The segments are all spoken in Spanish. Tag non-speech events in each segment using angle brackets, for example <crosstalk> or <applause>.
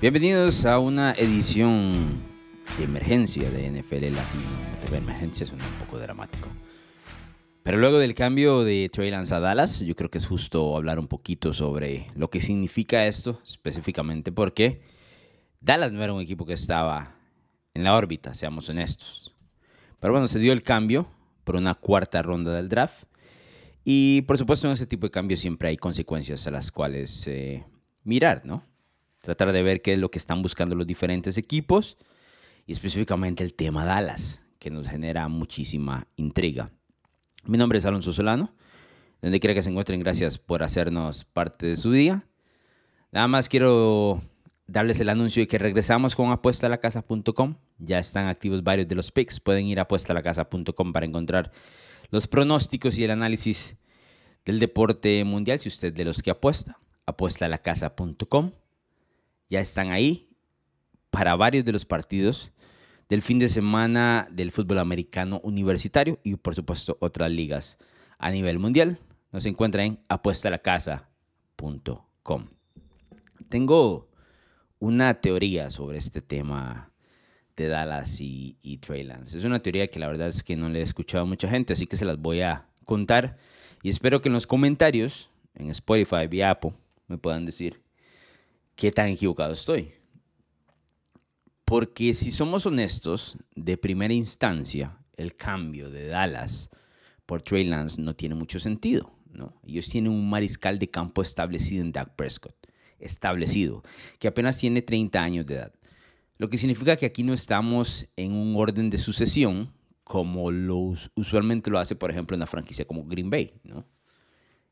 Bienvenidos a una edición de emergencia de NFL Latino. De emergencia suena un poco dramático. Pero luego del cambio de Trey Lance a Dallas, yo creo que es justo hablar un poquito sobre lo que significa esto, específicamente porque Dallas no era un equipo que estaba en la órbita, seamos honestos. Pero bueno, se dio el cambio por una cuarta ronda del draft. Y por supuesto en ese tipo de cambios siempre hay consecuencias a las cuales eh, mirar, ¿no? Tratar de ver qué es lo que están buscando los diferentes equipos y específicamente el tema Dallas, que nos genera muchísima intriga. Mi nombre es Alonso Solano, donde quiera que se encuentren, gracias por hacernos parte de su día. Nada más quiero darles el anuncio de que regresamos con apuestalacasa.com. Ya están activos varios de los picks. Pueden ir a apuestalacasa.com para encontrar los pronósticos y el análisis del deporte mundial, si usted de los que apuesta. apuestalacasa.com ya están ahí para varios de los partidos del fin de semana del fútbol americano universitario y por supuesto otras ligas a nivel mundial. Nos encuentra en apuestalacasa.com. Tengo una teoría sobre este tema de Dallas y, y. Es una teoría que la verdad es que no le he escuchado a mucha gente, así que se las voy a contar y espero que en los comentarios en Spotify y Apple me puedan decir qué tan equivocado estoy. Porque si somos honestos, de primera instancia, el cambio de Dallas por Trey Lance no tiene mucho sentido. ¿no? Ellos tienen un mariscal de campo establecido en Dak Prescott, establecido, que apenas tiene 30 años de edad. Lo que significa que aquí no estamos en un orden de sucesión como lo, usualmente lo hace, por ejemplo, una franquicia como Green Bay. ¿no?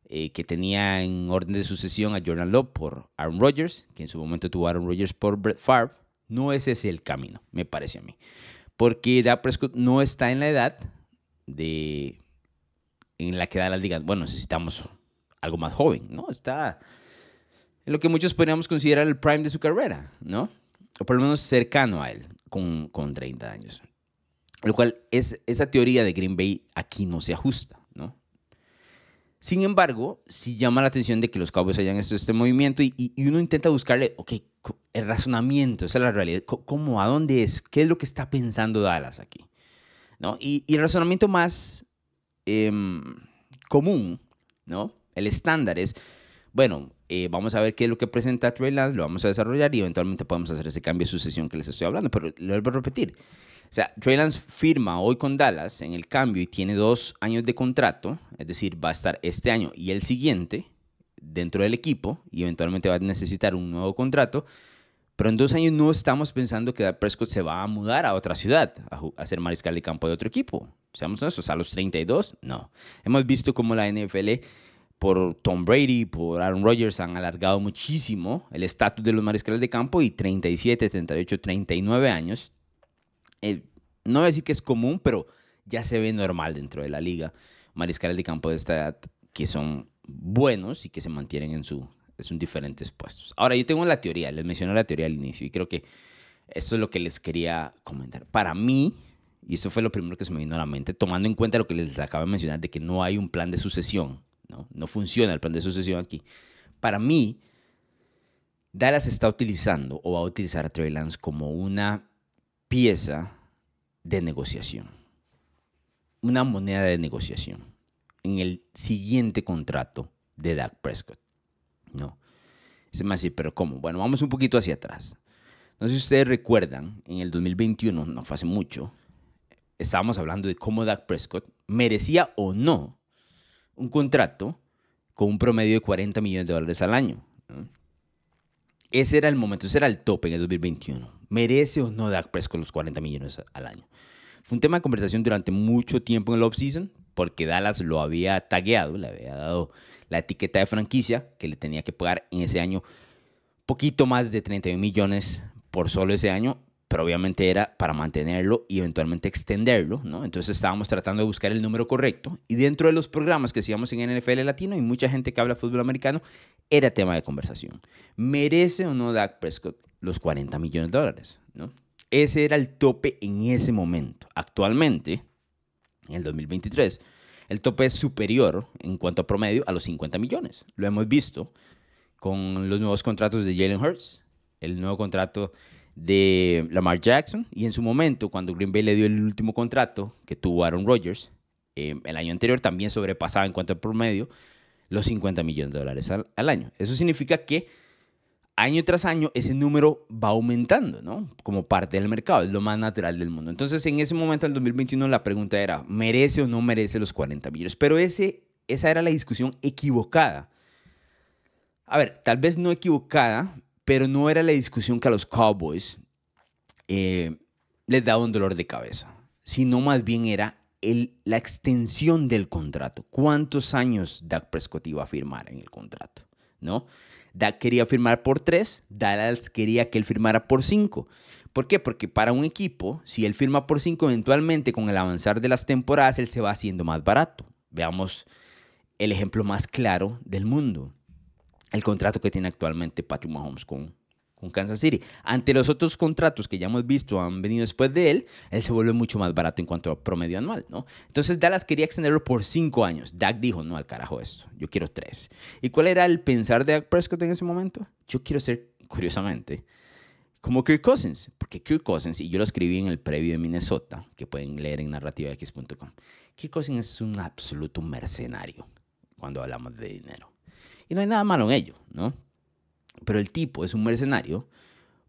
Eh, que tenía en orden de sucesión a Jordan Love por Aaron Rodgers, que en su momento tuvo Aaron Rodgers por Brett Favre. No es ese el camino, me parece a mí. Porque Dak Prescott no está en la edad de en la que da las ligas, bueno, necesitamos algo más joven, ¿no? Está en lo que muchos podríamos considerar el prime de su carrera, ¿no? O por lo menos cercano a él, con, con 30 años. Lo cual es, esa teoría de Green Bay aquí no se ajusta. Sin embargo, sí llama la atención de que los Cowboys hayan hecho este movimiento y, uno intenta buscarle, ok, el razonamiento, esa es la realidad, ¿cómo, a dónde es? ¿Qué es lo que está pensando Dallas aquí? ¿No? Y, el razonamiento más em, común, ¿no? El estándar es, bueno, eh, vamos a ver qué es lo que presenta Trey Lance, lo vamos a desarrollar y eventualmente podemos hacer ese cambio de sucesión que les estoy hablando, pero lo vuelvo a repetir. O sea, Trey Lance firma hoy con Dallas en el cambio y tiene dos años de contrato, es decir, va a estar este año y el siguiente dentro del equipo y eventualmente va a necesitar un nuevo contrato. Pero en dos años no estamos pensando que Prescott se va a mudar a otra ciudad, a, ser mariscal de campo de otro equipo. Seamos honestos, a los 32, no. Hemos visto cómo la NFL, por Tom Brady, por Aaron Rodgers, han alargado muchísimo el estatus de los mariscales de campo y 37, 38, 39 años no voy a decir que es común, pero ya se ve normal dentro de la liga. Mariscales de campo de esta edad que son buenos y que se mantienen en, su, sus diferentes puestos. Ahora, yo tengo la teoría, les mencioné la teoría al inicio y creo que esto es lo que les quería comentar. Para mí, y esto fue lo primero que se me vino a la mente, tomando en cuenta lo que les acabo de mencionar de que no hay un plan de sucesión, no, no funciona el plan de sucesión aquí. Para mí, Dallas está utilizando o va a utilizar a Trey Lance como una pieza de negociación, una moneda de negociación en el siguiente contrato de Dak Prescott. No. Se me hace, pero ¿cómo? Bueno, vamos un poquito hacia atrás. No sé si ustedes recuerdan, en el 2021, no fue hace mucho, estábamos hablando de cómo Dak Prescott merecía o no un contrato con un promedio de 40 millones de dólares al año. Ese era el momento, ese era el tope en el 2021. ¿Merece o no Dak Prescott los 40 millones al año? Fue un tema de conversación durante mucho tiempo en el offseason, porque Dallas lo había tagueado, le había dado la etiqueta de franquicia que le tenía que pagar en ese año poquito más de 31 millones por solo ese año pero obviamente era para mantenerlo y eventualmente extenderlo, ¿no? Entonces estábamos tratando de buscar el número correcto y dentro de los programas que hacíamos en NFL Latino y mucha gente que habla fútbol americano, era tema de conversación. ¿Merece o no Dak Prescott los 40 millones de dólares, ¿no? Ese era el tope en ese momento. Actualmente, en el 2023, el tope es superior en cuanto a promedio a los 50 millones. Lo hemos visto con los nuevos contratos de Jalen Hurts, el nuevo contrato de Lamar Jackson. Y en su momento, cuando Green Bay le dio el último contrato que tuvo Aaron Rodgers, eh, el año anterior también sobrepasaba en cuanto al promedio los 50 millones de dólares al, año. Eso significa que año tras año ese número va aumentando, ¿no? Como parte del mercado, es lo más natural del mundo. Entonces, en ese momento, en el 2021, la pregunta era, ¿merece o no merece los 40 millones? Pero ese, esa era la discusión equivocada. A ver, tal vez no equivocada, pero no era la discusión que a los Cowboys eh, les daba un dolor de cabeza, sino más bien era la extensión del contrato. ¿Cuántos años Dak Prescott iba a firmar en el contrato? ¿No? Dak quería firmar por tres, Dallas quería que él firmara por cinco. ¿Por qué? Porque para un equipo, si él firma por cinco, eventualmente con el avanzar de las temporadas, él se va haciendo más barato. Veamos el ejemplo más claro del mundo el contrato que tiene actualmente Patrick Mahomes con, con Kansas City. Ante los otros contratos que ya hemos visto han venido después de él, él se vuelve mucho más barato en cuanto a promedio anual, ¿no? Entonces Dallas quería extenderlo por cinco años. Dak dijo, no, al carajo esto, yo quiero tres. ¿Y cuál era el pensar de Dak Prescott en ese momento? Yo quiero ser, curiosamente, como Kirk Cousins, porque Kirk Cousins, y yo lo escribí en el previo de Minnesota, que pueden leer en narrativax.com, Kirk Cousins es un absoluto mercenario cuando hablamos de dinero. Y no hay nada malo en ello, ¿no? Pero el tipo es un mercenario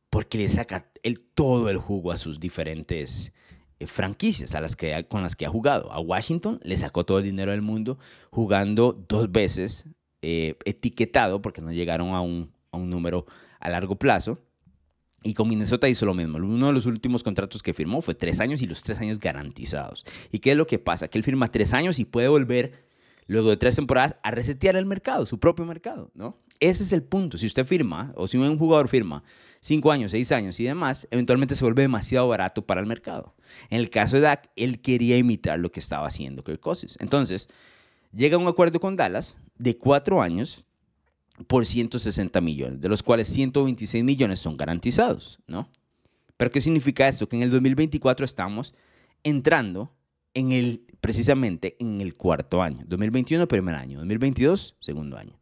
porque le saca el, todo el jugo a sus diferentes eh, franquicias a las que, con las que ha jugado. A Washington le sacó todo el dinero del mundo jugando dos veces eh, etiquetado porque no llegaron a un, a un número a largo plazo. Y con Minnesota hizo lo mismo. Uno de los últimos contratos que firmó fue tres años y los tres años garantizados. ¿Y qué es lo que pasa? Que él firma tres años y puede volver luego de tres temporadas a resetear el mercado, su propio mercado, ¿no? Ese es el punto. Si usted firma, o si un jugador firma cinco años, seis años y demás, eventualmente se vuelve demasiado barato para el mercado. En el caso de Dak, él quería imitar lo que estaba haciendo Kirk. Entonces, llega a un acuerdo con Dallas de cuatro años por 160 millones, de los cuales 126 millones son garantizados, ¿no? Pero ¿qué significa esto? Que en el 2024 estamos entrando en el, precisamente en el cuarto año. 2021, primer año. 2022, segundo año.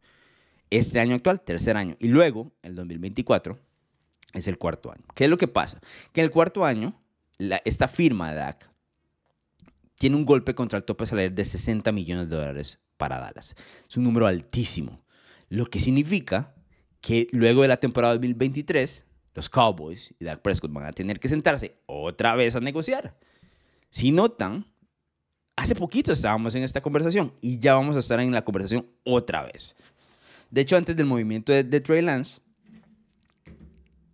Este año actual, tercer año. Y luego, el 2024, es el cuarto año. ¿Qué es lo que pasa? Que en el cuarto año, esta firma de DAC tiene un golpe contra el tope salarial de 60 millones de dólares para Dallas. Es un número altísimo. Lo que significa que luego de la temporada 2023, los Cowboys y Dak Prescott van a tener que sentarse otra vez a negociar. Si notan, Hace poquito estábamos en esta conversación y ya vamos a estar en la conversación otra vez. De hecho, antes del movimiento de, Trey Lance,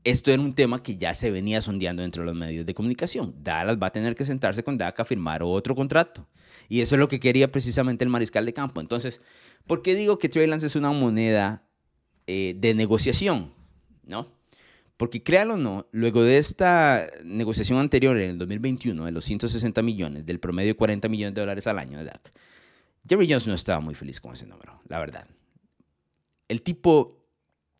esto era un tema que ya se venía sondeando entre los medios de comunicación. Dallas va a tener que sentarse con Dak a firmar otro contrato. Y eso es lo que quería precisamente el mariscal de campo. Entonces, ¿por qué digo que Trey Lance es una moneda eh, de negociación? ¿No? Porque créalo o no, luego de esta negociación anterior en el 2021 de los 160 millones, del promedio de 40 millones de dólares al año de DAC, Jerry Jones no estaba muy feliz con ese número, la verdad. El tipo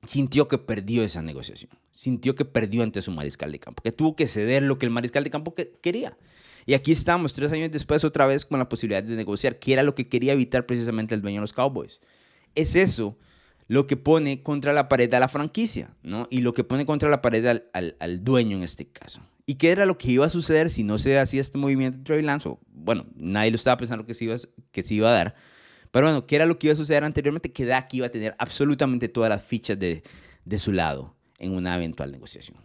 sintió que perdió esa negociación, sintió que perdió ante su mariscal de campo, que tuvo que ceder lo que el mariscal de campo quería. Y aquí estamos, tres años después, otra vez con la posibilidad de negociar, que era lo que quería evitar precisamente el dueño de los Cowboys. Es eso lo que pone contra la pared a la franquicia, ¿no? Y lo que pone contra la pared al, dueño en este caso. ¿Y qué era lo que iba a suceder si no se hacía este movimiento de Trey Lance? bueno, nadie lo estaba pensando que se, iba, que se iba a dar. Pero bueno, ¿qué era lo que iba a suceder anteriormente? Que Dak iba a tener absolutamente todas las fichas de, de su lado en una eventual negociación.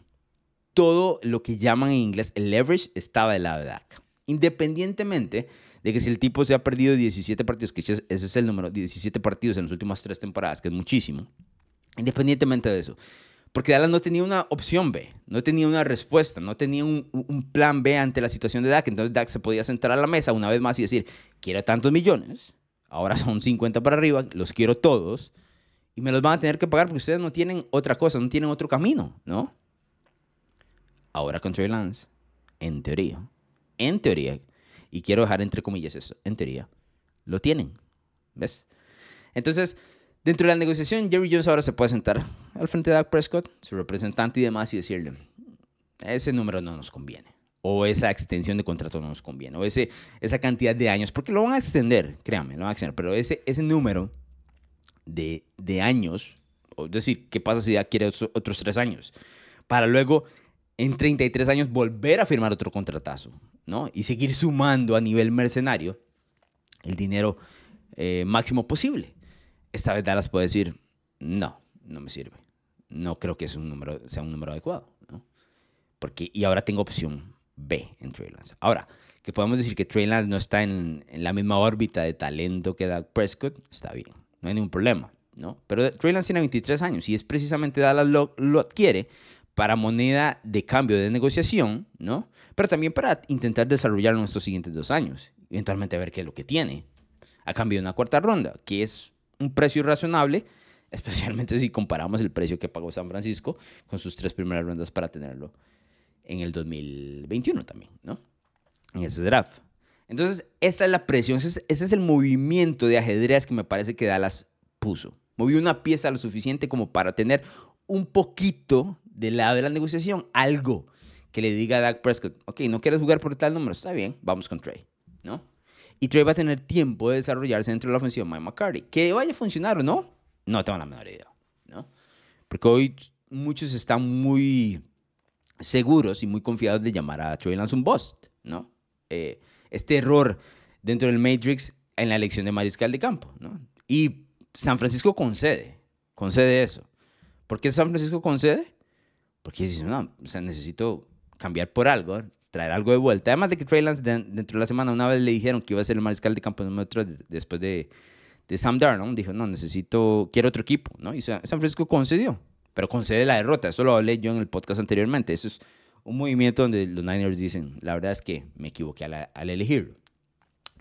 Todo lo que llaman en inglés el leverage estaba del lado de Dak. Independientemente de que si el tipo se ha perdido 17 partidos, que ese es el número, 17 partidos en las últimas tres temporadas, que es muchísimo, independientemente de eso. Porque Dallas no tenía una opción B, no tenía una respuesta, no tenía un, plan B ante la situación de Dak. Entonces Dak se podía sentar a la mesa una vez más y decir, quiero tantos millones, ahora son 50 para arriba, los quiero todos, y me los van a tener que pagar porque ustedes no tienen otra cosa, no tienen otro camino, ¿no? Ahora con Trey Lance, en teoría, en teoría, y quiero dejar entre comillas eso, en teoría, lo tienen. ¿Ves? Entonces, dentro de la negociación, Jerry Jones ahora se puede sentar al frente de Dak Prescott, su representante y demás, y decirle, ese número no nos conviene. O esa extensión de contrato no nos conviene. O ese, esa cantidad de años, porque lo van a extender, créanme, lo van a extender. Pero ese, ese número de, de años, es decir, ¿qué pasa si ya quiere otros, otros tres años? para luego en 33 años volver a firmar otro contratazo, ¿no? Y seguir sumando a nivel mercenario el dinero eh, máximo posible. Esta vez Dallas puede decir, no, no me sirve. No creo que un número, sea un número adecuado, ¿no? Porque, y ahora tengo opción B en Trey Lance. Ahora, que podemos decir que Trey Lance no está en, la misma órbita de talento que Doug Prescott, está bien, no hay ningún problema, ¿no? Pero Trey Lance tiene 23 años y es precisamente Dallas lo, lo adquiere para moneda de cambio de negociación, ¿no? Pero también para intentar desarrollarlo en estos siguientes dos años, eventualmente ver qué es lo que tiene, a cambio de una cuarta ronda, que es un precio razonable, <laughs> especialmente si comparamos el precio que pagó San Francisco con sus tres primeras rondas para tenerlo en el 2021 también, ¿no? En ese draft. Entonces, esta es la presión, ese es, el movimiento de ajedrez que me parece que Dallas puso. Movió una pieza lo suficiente como para tener un poquito del lado de la negociación, algo que le diga a Dak Prescott, ok, no quieres jugar por tal número, está bien, vamos con Trey, ¿no? Y Trey va a tener tiempo de desarrollarse dentro de la ofensiva de Mike McCarthy. Que vaya a funcionar o no, no tengo la menor idea, ¿no? Porque hoy muchos están muy seguros y muy confiados de llamar a Trey Lance un bust, ¿no? Eh, este error dentro del Matrix en la elección de mariscal de campo, ¿no? Y San Francisco concede, concede eso. ¿Por qué San Francisco concede? Porque dice, no, o sea, necesito cambiar por algo, traer algo de vuelta. Además de que Trey Lance dentro de la semana una vez le dijeron que iba a ser el mariscal de campo número 3 después de, de Sam Darnold, dijo, no, necesito, quiero otro equipo, ¿no? Y San Francisco concedió pero concede la derrota. Eso lo hablé yo en el podcast anteriormente. Eso es un movimiento donde los Niners dicen, la verdad es que me equivoqué al, elegirlo.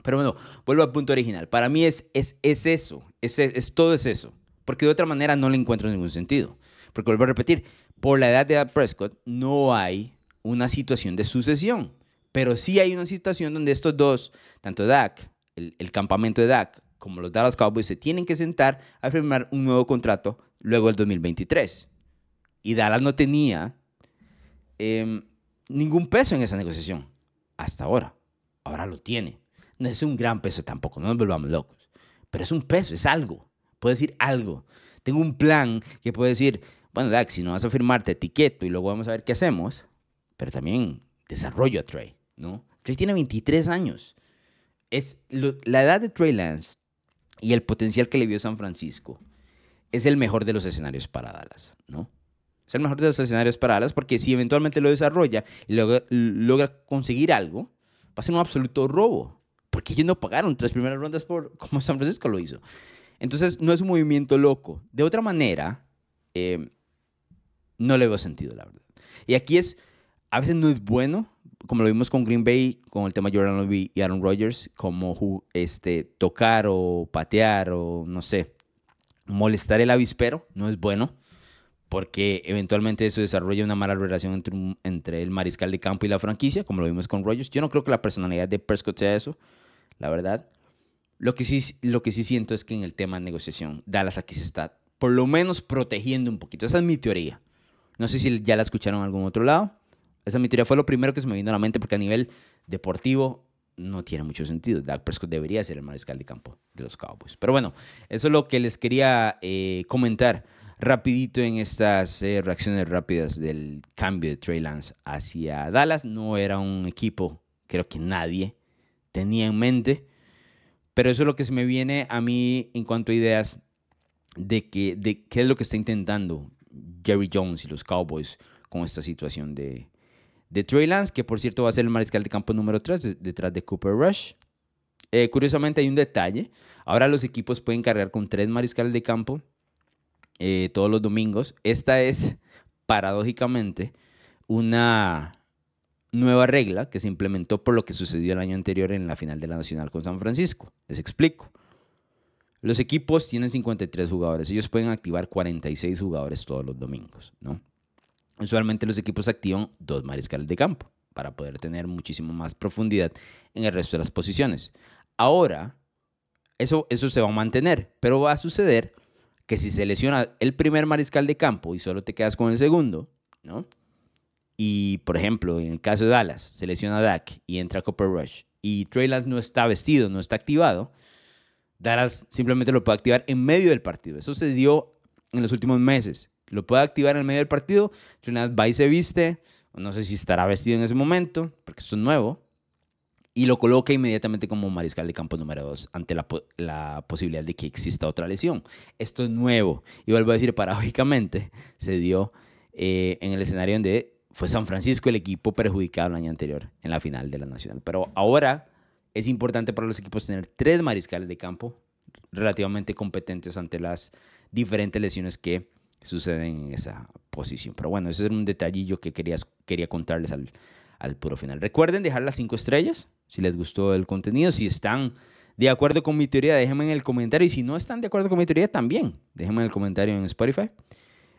Pero bueno, vuelvo al punto original. Para mí es, es, es eso, es, es, todo es eso. Porque de otra manera no le encuentro ningún sentido. Porque vuelvo a repetir, por la edad de Dak Prescott no hay una situación de sucesión. Pero sí hay una situación donde estos dos, tanto Dak, el, campamento de Dak, como los Dallas Cowboys, se tienen que sentar a firmar un nuevo contrato luego del 2023. Y Dallas no tenía em, ningún peso en esa negociación hasta ahora. Ahora lo tiene. No es un gran peso tampoco, no nos volvamos locos. Pero es un peso, es algo. Puede decir algo. Tengo un plan que puede decir, bueno, Dax, si no vas a firmarte etiqueto y luego vamos a ver qué hacemos. Pero también desarrollo a Trey, ¿no? Trey tiene 23 años. Es la edad de Trey Lance y el potencial que le vio San Francisco es el mejor de los escenarios para Dallas, ¿no? Es el mejor de los escenarios para Dallas porque si eventualmente lo desarrolla y logra, conseguir algo, va a ser un absoluto robo. Porque ellos no pagaron tres primeras rondas por como San Francisco lo hizo. Entonces, no es un movimiento loco. De otra manera, eh, no le veo sentido, la verdad. Y aquí es, a veces no es bueno, como lo vimos con Green Bay, con el tema Jordan Love y Aaron Rodgers, como este, tocar o patear o no sé, molestar el avispero no es bueno, porque eventualmente eso desarrolla una mala relación entre, entre el mariscal de campo y la franquicia, como lo vimos con Rogers. Yo no creo que la personalidad de Prescott sea eso, la verdad. Lo que, sí, lo que sí siento es que en el tema de negociación, Dallas aquí se está por lo menos protegiendo un poquito. Esa es mi teoría. No sé si ya la escucharon en algún otro lado. Esa mi teoría. Fue lo primero que se me vino a la mente porque a nivel deportivo no tiene mucho sentido. Dak Prescott debería ser el mariscal de campo de los Cowboys. Pero bueno, eso es lo que les quería eh, comentar rapidito en estas eh, reacciones rápidas del cambio de Trey Lance hacia Dallas. No era un equipo, creo que nadie tenía en mente. Pero eso es lo que se me viene a mí en cuanto a ideas de, qué es lo que está intentando Jerry Jones y los Cowboys con esta situación de, de Trey Lance, que por cierto va a ser el mariscal de campo número 3 detrás de Cooper Rush. Eh, curiosamente hay un detalle. Ahora los equipos pueden cargar con tres mariscales de campo eh, todos los domingos. Esta es, paradójicamente, una nueva regla que se implementó por lo que sucedió el año anterior en la final de la Nacional con San Francisco. Les explico. Los equipos tienen 53 jugadores. Ellos pueden activar 46 jugadores todos los domingos, ¿no? Usualmente los equipos activan dos mariscales de campo para poder tener muchísimo más profundidad en el resto de las posiciones. Ahora, eso, eso se va a mantener, pero va a suceder que si se el primer mariscal de campo y solo te quedas con el segundo, ¿no? Y, por ejemplo, en el caso de Dallas, se lesiona Dak y entra Copper Rush y Trey Lance no está vestido, no está activado, Dallas simplemente lo puede activar en medio del partido. Eso se dio en los últimos meses lo puede activar en medio del partido. Trey Lance va y se viste, no sé si estará vestido en ese momento, porque esto es nuevo, y lo coloca inmediatamente como mariscal de campo número 2 ante la, la, posibilidad de que exista otra lesión. Esto es nuevo. Y vuelvo a decir, paradójicamente, se dio eh, en el escenario donde fue San Francisco el equipo perjudicado el año anterior en la final de la Nacional. Pero ahora es importante para los equipos tener tres mariscales de campo relativamente competentes ante las diferentes lesiones que suceden en esa posición. Pero bueno, ese es un detallillo que quería, quería contarles al, al puro final. Recuerden dejar las cinco estrellas si les gustó el contenido. Si están de acuerdo con mi teoría, déjenme en el comentario. Y si no están de acuerdo con mi teoría, también déjenme en el comentario en Spotify.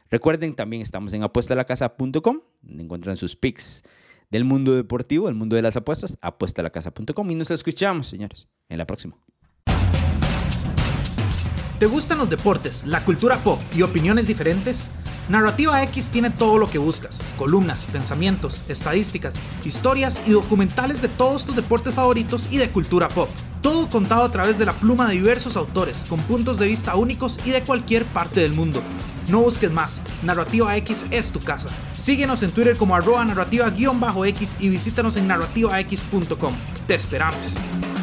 Recuerden, también estamos en apuestalacasa.com, donde encuentran sus picks del mundo deportivo, el mundo de las apuestas, apuestalacasa.com. Y nos escuchamos, señores, en la próxima. ¿Te gustan los deportes, la cultura pop y opiniones diferentes? Narrativa X tiene todo lo que buscas, columnas, pensamientos, estadísticas, historias y documentales de todos tus deportes favoritos y de cultura pop. Todo contado a través de la pluma de diversos autores, con puntos de vista únicos y de cualquier parte del mundo. No busques más, Narrativa X es tu casa. Síguenos en Twitter como arroba narrativa-x y visítanos en narrativax.com. Te esperamos.